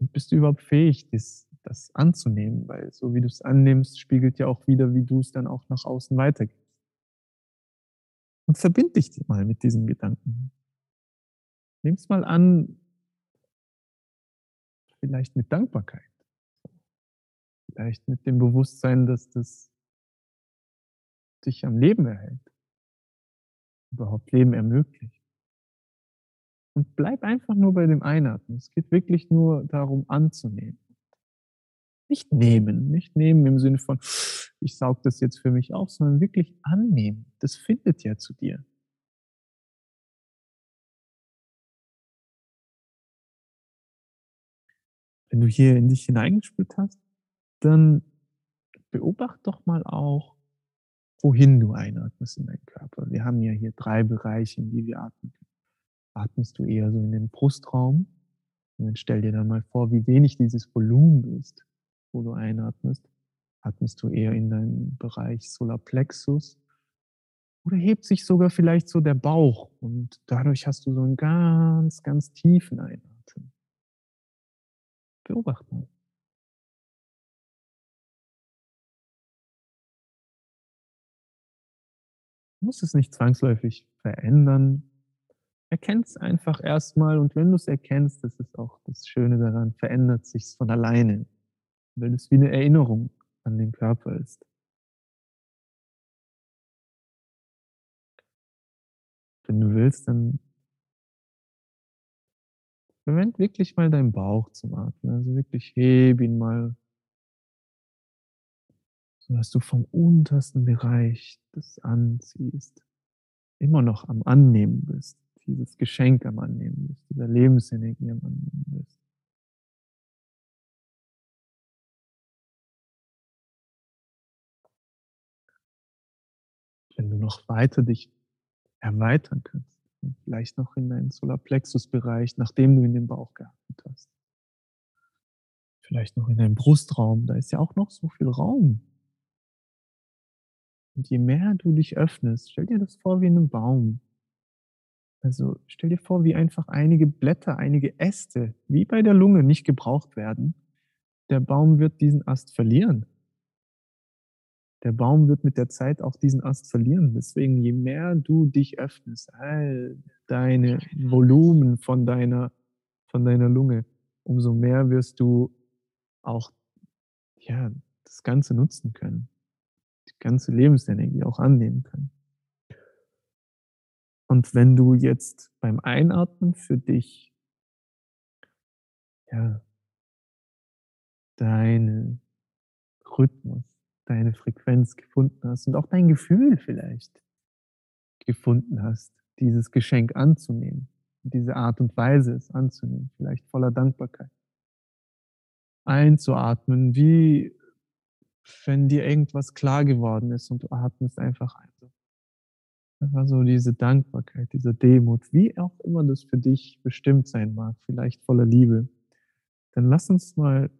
Und bist du überhaupt fähig, das das anzunehmen, weil so wie du es annimmst, spiegelt ja auch wieder, wie du es dann auch nach außen weitergibst. Und verbind dich mal mit diesem Gedanken. Nimm es mal an, vielleicht mit Dankbarkeit. Vielleicht mit dem Bewusstsein, dass das dich am Leben erhält, überhaupt Leben ermöglicht. Und bleib einfach nur bei dem Einatmen. Es geht wirklich nur darum anzunehmen. Nicht nehmen, nicht nehmen im Sinne von, ich saug das jetzt für mich auf, sondern wirklich annehmen. Das findet ja zu dir. Wenn du hier in dich hineingespürt hast, dann beobacht doch mal auch, wohin du einatmest in deinen Körper. Wir haben ja hier drei Bereiche, in die wir atmen. Atmest du eher so in den Brustraum? Und dann stell dir dann mal vor, wie wenig dieses Volumen ist, wo du einatmest. Atmest du eher in deinen Bereich Solarplexus? Oder hebt sich sogar vielleicht so der Bauch und dadurch hast du so einen ganz, ganz tiefen Einatmen. Beobacht mal. Musst es nicht zwangsläufig verändern. Erkenn es einfach erstmal und wenn du es erkennst, das ist auch das Schöne daran, verändert sich von alleine, weil es wie eine Erinnerung an den Körper ist. Wenn du willst, dann verwend wirklich mal deinen Bauch zum Atmen. Also wirklich heb ihn mal sodass du vom untersten Bereich des Anziehst immer noch am Annehmen bist, dieses Geschenk am Annehmen bist, dieser Lebensenergie am Annehmen bist. Wenn du noch weiter dich erweitern kannst, vielleicht noch in deinen Solarplexus-Bereich, nachdem du in den Bauch geatmet hast. Vielleicht noch in deinem Brustraum, da ist ja auch noch so viel Raum. Und je mehr du dich öffnest, stell dir das vor wie einen Baum. Also stell dir vor, wie einfach einige Blätter, einige Äste, wie bei der Lunge, nicht gebraucht werden. Der Baum wird diesen Ast verlieren. Der Baum wird mit der Zeit auch diesen Ast verlieren. Deswegen, je mehr du dich öffnest, all deine Volumen von deiner, von deiner Lunge, umso mehr wirst du auch, ja, das Ganze nutzen können die ganze Lebensenergie auch annehmen können. Und wenn du jetzt beim Einatmen für dich ja, deinen Rhythmus, deine Frequenz gefunden hast und auch dein Gefühl vielleicht gefunden hast, dieses Geschenk anzunehmen, diese Art und Weise es anzunehmen, vielleicht voller Dankbarkeit. Einzuatmen, wie wenn dir irgendwas klar geworden ist und du atmest einfach ein. Einfach so diese Dankbarkeit, diese Demut, wie auch immer das für dich bestimmt sein mag, vielleicht voller Liebe. Dann lass uns mal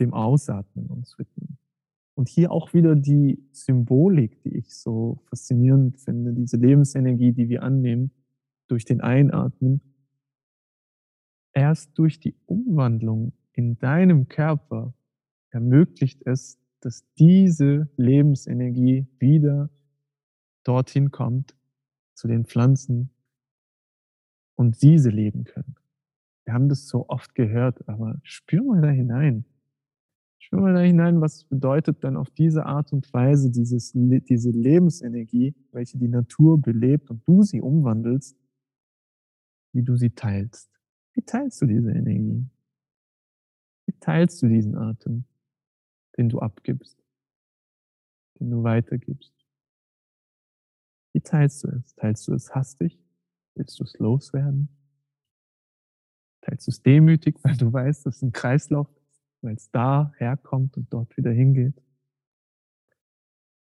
dem Ausatmen uns widmen. Und hier auch wieder die Symbolik, die ich so faszinierend finde, diese Lebensenergie, die wir annehmen durch den Einatmen. Erst durch die Umwandlung in deinem Körper ermöglicht es, dass diese Lebensenergie wieder dorthin kommt, zu den Pflanzen und diese leben können. Wir haben das so oft gehört, aber spür mal da hinein. Spür mal da hinein, was bedeutet dann auf diese Art und Weise dieses, diese Lebensenergie, welche die Natur belebt und du sie umwandelst, wie du sie teilst. Wie teilst du diese Energie? Wie teilst du diesen Atem? Den du abgibst, den du weitergibst. Wie teilst du es? Teilst du es hastig? Willst du es loswerden? Teilst du es demütig, weil du weißt, dass es ein Kreislauf ist, weil es da herkommt und dort wieder hingeht?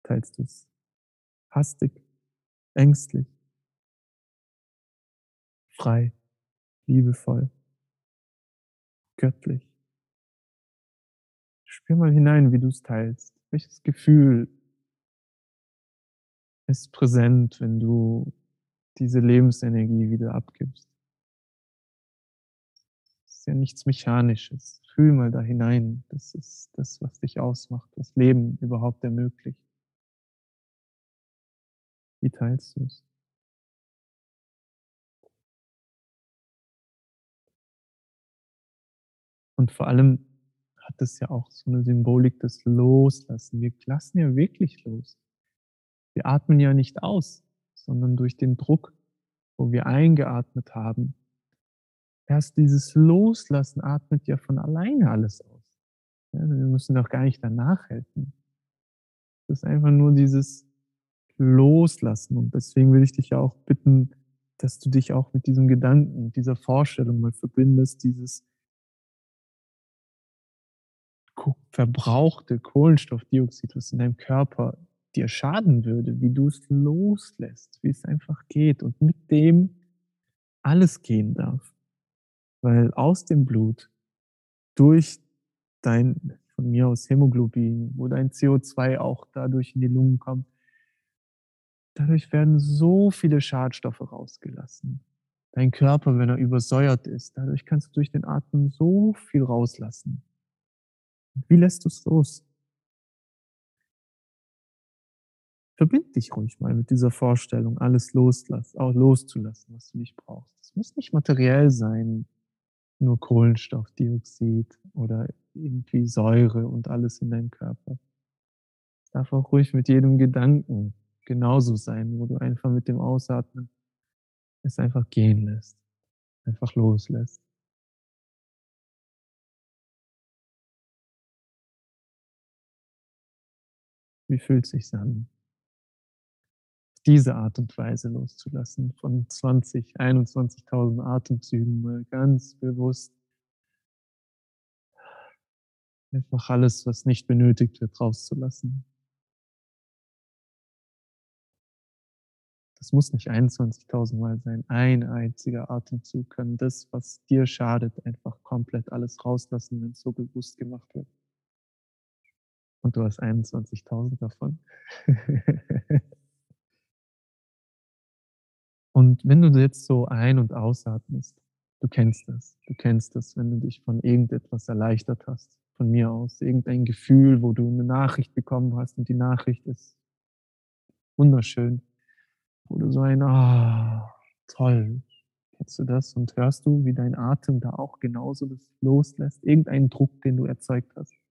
Teilst du es hastig, ängstlich, frei, liebevoll, göttlich? Spür mal hinein, wie du es teilst. Welches Gefühl ist präsent, wenn du diese Lebensenergie wieder abgibst? Es ist ja nichts Mechanisches. Fühl mal da hinein. Das ist das, was dich ausmacht, was Leben überhaupt ermöglicht. Wie teilst du es? Und vor allem hat es ja auch so eine Symbolik des Loslassen. Wir lassen ja wirklich los. Wir atmen ja nicht aus, sondern durch den Druck, wo wir eingeatmet haben. Erst dieses Loslassen atmet ja von alleine alles aus. Ja, wir müssen doch gar nicht danach helfen. Das ist einfach nur dieses Loslassen. Und deswegen will ich dich ja auch bitten, dass du dich auch mit diesem Gedanken, dieser Vorstellung mal verbindest, dieses verbrauchte Kohlenstoffdioxid, was in deinem Körper dir schaden würde, wie du es loslässt, wie es einfach geht und mit dem alles gehen darf. Weil aus dem Blut, durch dein, von mir aus Hämoglobin, wo dein CO2 auch dadurch in die Lungen kommt, dadurch werden so viele Schadstoffe rausgelassen. Dein Körper, wenn er übersäuert ist, dadurch kannst du durch den Atmen so viel rauslassen. Wie lässt du es los? Verbind dich ruhig mal mit dieser Vorstellung, alles loslassen, auch loszulassen, was du nicht brauchst. Es muss nicht materiell sein, nur Kohlenstoffdioxid oder irgendwie Säure und alles in deinem Körper. Es darf auch ruhig mit jedem Gedanken genauso sein, wo du einfach mit dem Ausatmen es einfach gehen lässt, einfach loslässt. Wie fühlt es sich an? diese Art und Weise loszulassen, von 20, 21.000 Atemzügen mal ganz bewusst einfach alles, was nicht benötigt wird, rauszulassen. Das muss nicht 21.000 Mal sein. Ein einziger Atemzug kann das, was dir schadet, einfach komplett alles rauslassen, wenn es so bewusst gemacht wird. Und du hast 21.000 davon. Und wenn du jetzt so ein- und ausatmest, du kennst das, du kennst das, wenn du dich von irgendetwas erleichtert hast, von mir aus, irgendein Gefühl, wo du eine Nachricht bekommen hast und die Nachricht ist wunderschön, wo du so ein, ah, oh, toll, kennst du das? Und hörst du, wie dein Atem da auch genauso loslässt, irgendeinen Druck, den du erzeugt hast.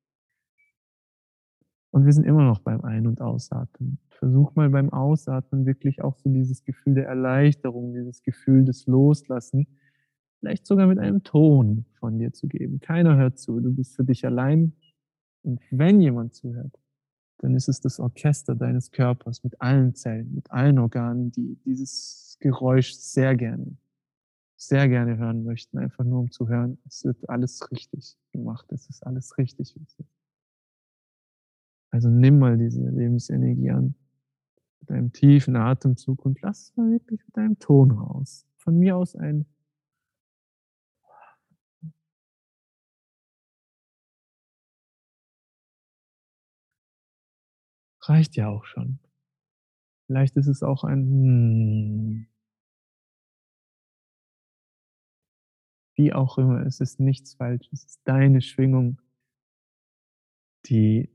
Und wir sind immer noch beim Ein- und Ausatmen. Versuch mal beim Ausatmen wirklich auch so dieses Gefühl der Erleichterung, dieses Gefühl des Loslassen, vielleicht sogar mit einem Ton von dir zu geben. Keiner hört zu, du bist für dich allein. Und wenn jemand zuhört, dann ist es das Orchester deines Körpers mit allen Zellen, mit allen Organen, die dieses Geräusch sehr gerne, sehr gerne hören möchten, einfach nur um zu hören, es wird alles richtig gemacht, es ist alles richtig. Es ist. Also nimm mal diese Lebensenergie an mit einem tiefen Atemzug und lass mal wirklich mit einem Ton raus. Von mir aus ein reicht ja auch schon. Vielleicht ist es auch ein hm. Wie auch immer, es ist nichts falsch. Es ist deine Schwingung, die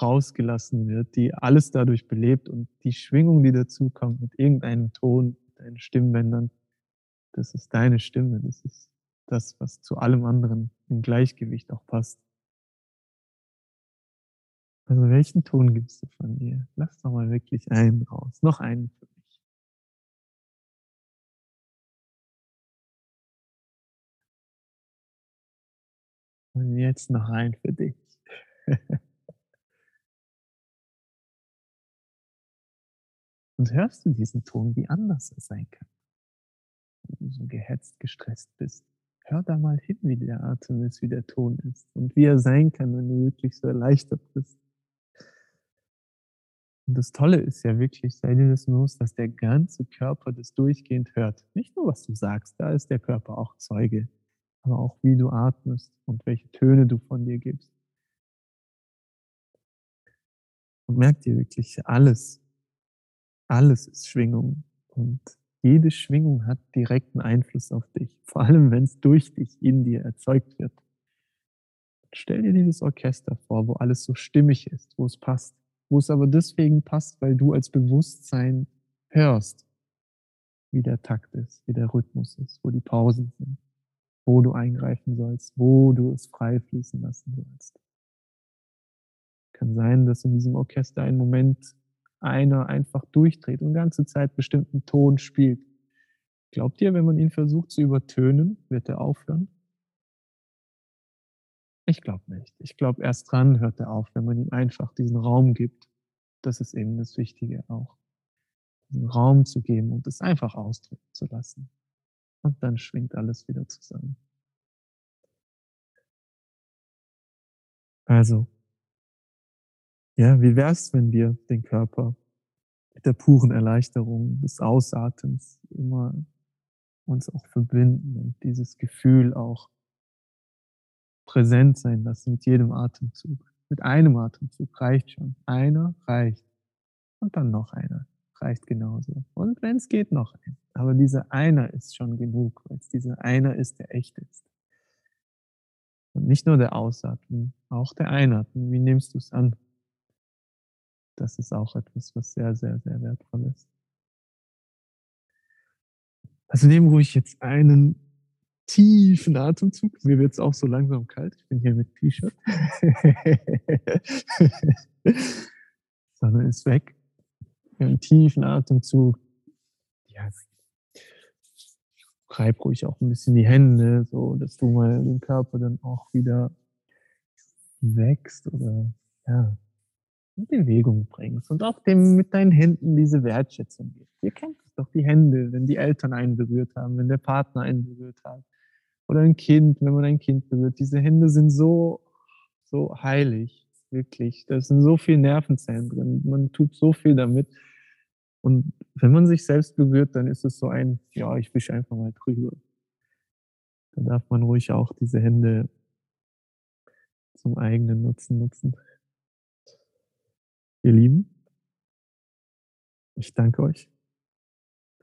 rausgelassen wird, die alles dadurch belebt und die Schwingung, die dazu kommt mit irgendeinem Ton, mit deinen Stimmbändern, das ist deine Stimme, das ist das, was zu allem anderen im Gleichgewicht auch passt. Also welchen Ton gibst du von dir? Lass doch mal wirklich einen raus. Noch einen für mich. Und jetzt noch einen für dich. Und hörst du diesen Ton, wie anders er sein kann? Wenn du so gehetzt, gestresst bist. Hör da mal hin, wie der Atem ist, wie der Ton ist und wie er sein kann, wenn du wirklich so erleichtert bist. Und das Tolle ist ja wirklich, sei dir das bewusst, dass der ganze Körper das durchgehend hört. Nicht nur, was du sagst, da ist der Körper auch Zeuge, aber auch wie du atmest und welche Töne du von dir gibst. Und merk dir wirklich, alles, alles ist Schwingung und jede Schwingung hat direkten Einfluss auf dich, vor allem wenn es durch dich in dir erzeugt wird. Stell dir dieses Orchester vor, wo alles so stimmig ist, wo es passt, wo es aber deswegen passt, weil du als Bewusstsein hörst, wie der Takt ist, wie der Rhythmus ist, wo die Pausen sind. wo du eingreifen sollst, wo du es frei fließen lassen sollst. Kann sein, dass in diesem Orchester ein Moment einer einfach durchdreht und ganze Zeit bestimmten Ton spielt. Glaubt ihr, wenn man ihn versucht zu übertönen, wird er aufhören? Ich glaube nicht. Ich glaube, erst dran hört er auf, wenn man ihm einfach diesen Raum gibt. Das ist eben das Wichtige auch. Diesen Raum zu geben und es einfach ausdrücken zu lassen. Und dann schwingt alles wieder zusammen. Also, ja, wie wär's, wenn wir den Körper mit der puren Erleichterung des Ausatems immer uns auch verbinden und dieses Gefühl auch präsent sein lassen mit jedem Atemzug. Mit einem Atemzug reicht schon. Einer reicht. Und dann noch einer. Reicht genauso. Und wenn es geht, noch ein. Aber dieser einer ist schon genug, weil es dieser einer ist, der echt ist. Und nicht nur der Ausatmen, auch der Einatmen. Wie nimmst du es an? Das ist auch etwas, was sehr, sehr, sehr wertvoll ist. Also nehmen ruhig jetzt einen tiefen Atemzug. Mir wird es auch so langsam kalt. Ich bin hier mit T-Shirt. Sonne ist weg. Einen tiefen Atemzug. Ja, reib ruhig auch ein bisschen die Hände, so dass du mal den Körper dann auch wieder wächst oder ja, in Bewegung bringst und auch dem mit deinen Händen diese Wertschätzung gibst. Ihr kennt es doch, die Hände, wenn die Eltern einen berührt haben, wenn der Partner einen berührt hat oder ein Kind, wenn man ein Kind berührt. Diese Hände sind so, so heilig, wirklich. Da sind so viele Nervenzellen drin. Man tut so viel damit. Und wenn man sich selbst berührt, dann ist es so ein, ja, ich wische einfach mal drüber. Da darf man ruhig auch diese Hände zum eigenen Nutzen nutzen. Ihr Lieben, ich danke euch.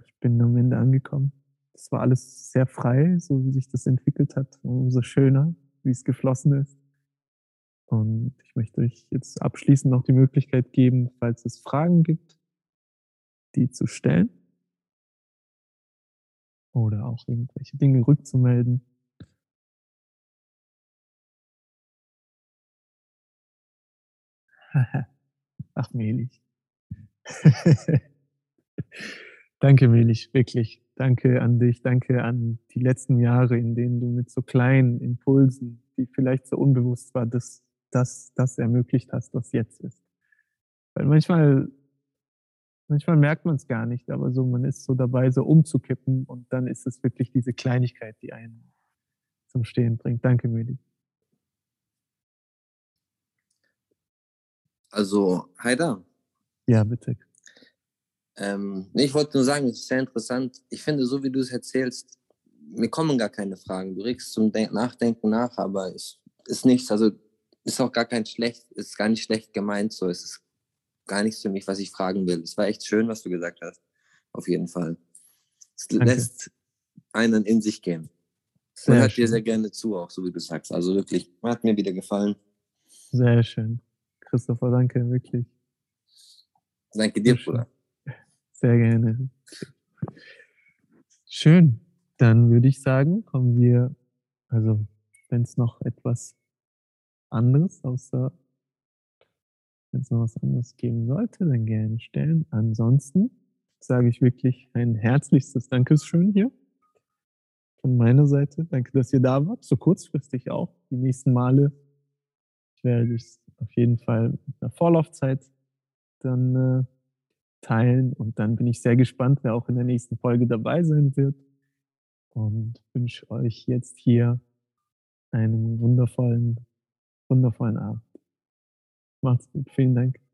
Ich bin am Ende angekommen. Es war alles sehr frei, so wie sich das entwickelt hat, umso schöner, wie es geflossen ist. Und ich möchte euch jetzt abschließend noch die Möglichkeit geben, falls es Fragen gibt, die zu stellen oder auch irgendwelche Dinge rückzumelden. Ach, Melich. danke, Melich, wirklich. Danke an dich, danke an die letzten Jahre, in denen du mit so kleinen Impulsen, die vielleicht so unbewusst war, das, das, das ermöglicht hast, was jetzt ist. Weil manchmal, manchmal merkt man es gar nicht, aber so, man ist so dabei, so umzukippen und dann ist es wirklich diese Kleinigkeit, die einen zum Stehen bringt. Danke, Meli. Also, Haida. Ja, bitte. Ähm, ich wollte nur sagen, es ist sehr interessant. Ich finde, so wie du es erzählst, mir kommen gar keine Fragen. Du regst zum Denk Nachdenken nach, aber es ist nichts, also ist auch gar kein schlecht, ist gar nicht schlecht gemeint so. Es ist gar nichts für mich, was ich fragen will. Es war echt schön, was du gesagt hast. Auf jeden Fall. Es Danke. lässt einen in sich gehen. Man hört dir sehr gerne zu, auch so wie du sagst. Also wirklich, hat mir wieder gefallen. Sehr schön. Christopher, danke, wirklich. Danke dir, Bruder. Sehr gerne. Schön. Dann würde ich sagen, kommen wir, also wenn es noch etwas anderes außer, wenn es noch was anderes geben sollte, dann gerne stellen. Ansonsten sage ich wirklich ein herzlichstes Dankeschön hier von meiner Seite. Danke, dass ihr da wart, so kurzfristig auch. Die nächsten Male ich werde es auf jeden Fall mit einer Vorlaufzeit dann äh, teilen. Und dann bin ich sehr gespannt, wer auch in der nächsten Folge dabei sein wird. Und wünsche euch jetzt hier einen wundervollen, wundervollen Abend. Macht's gut. Vielen Dank.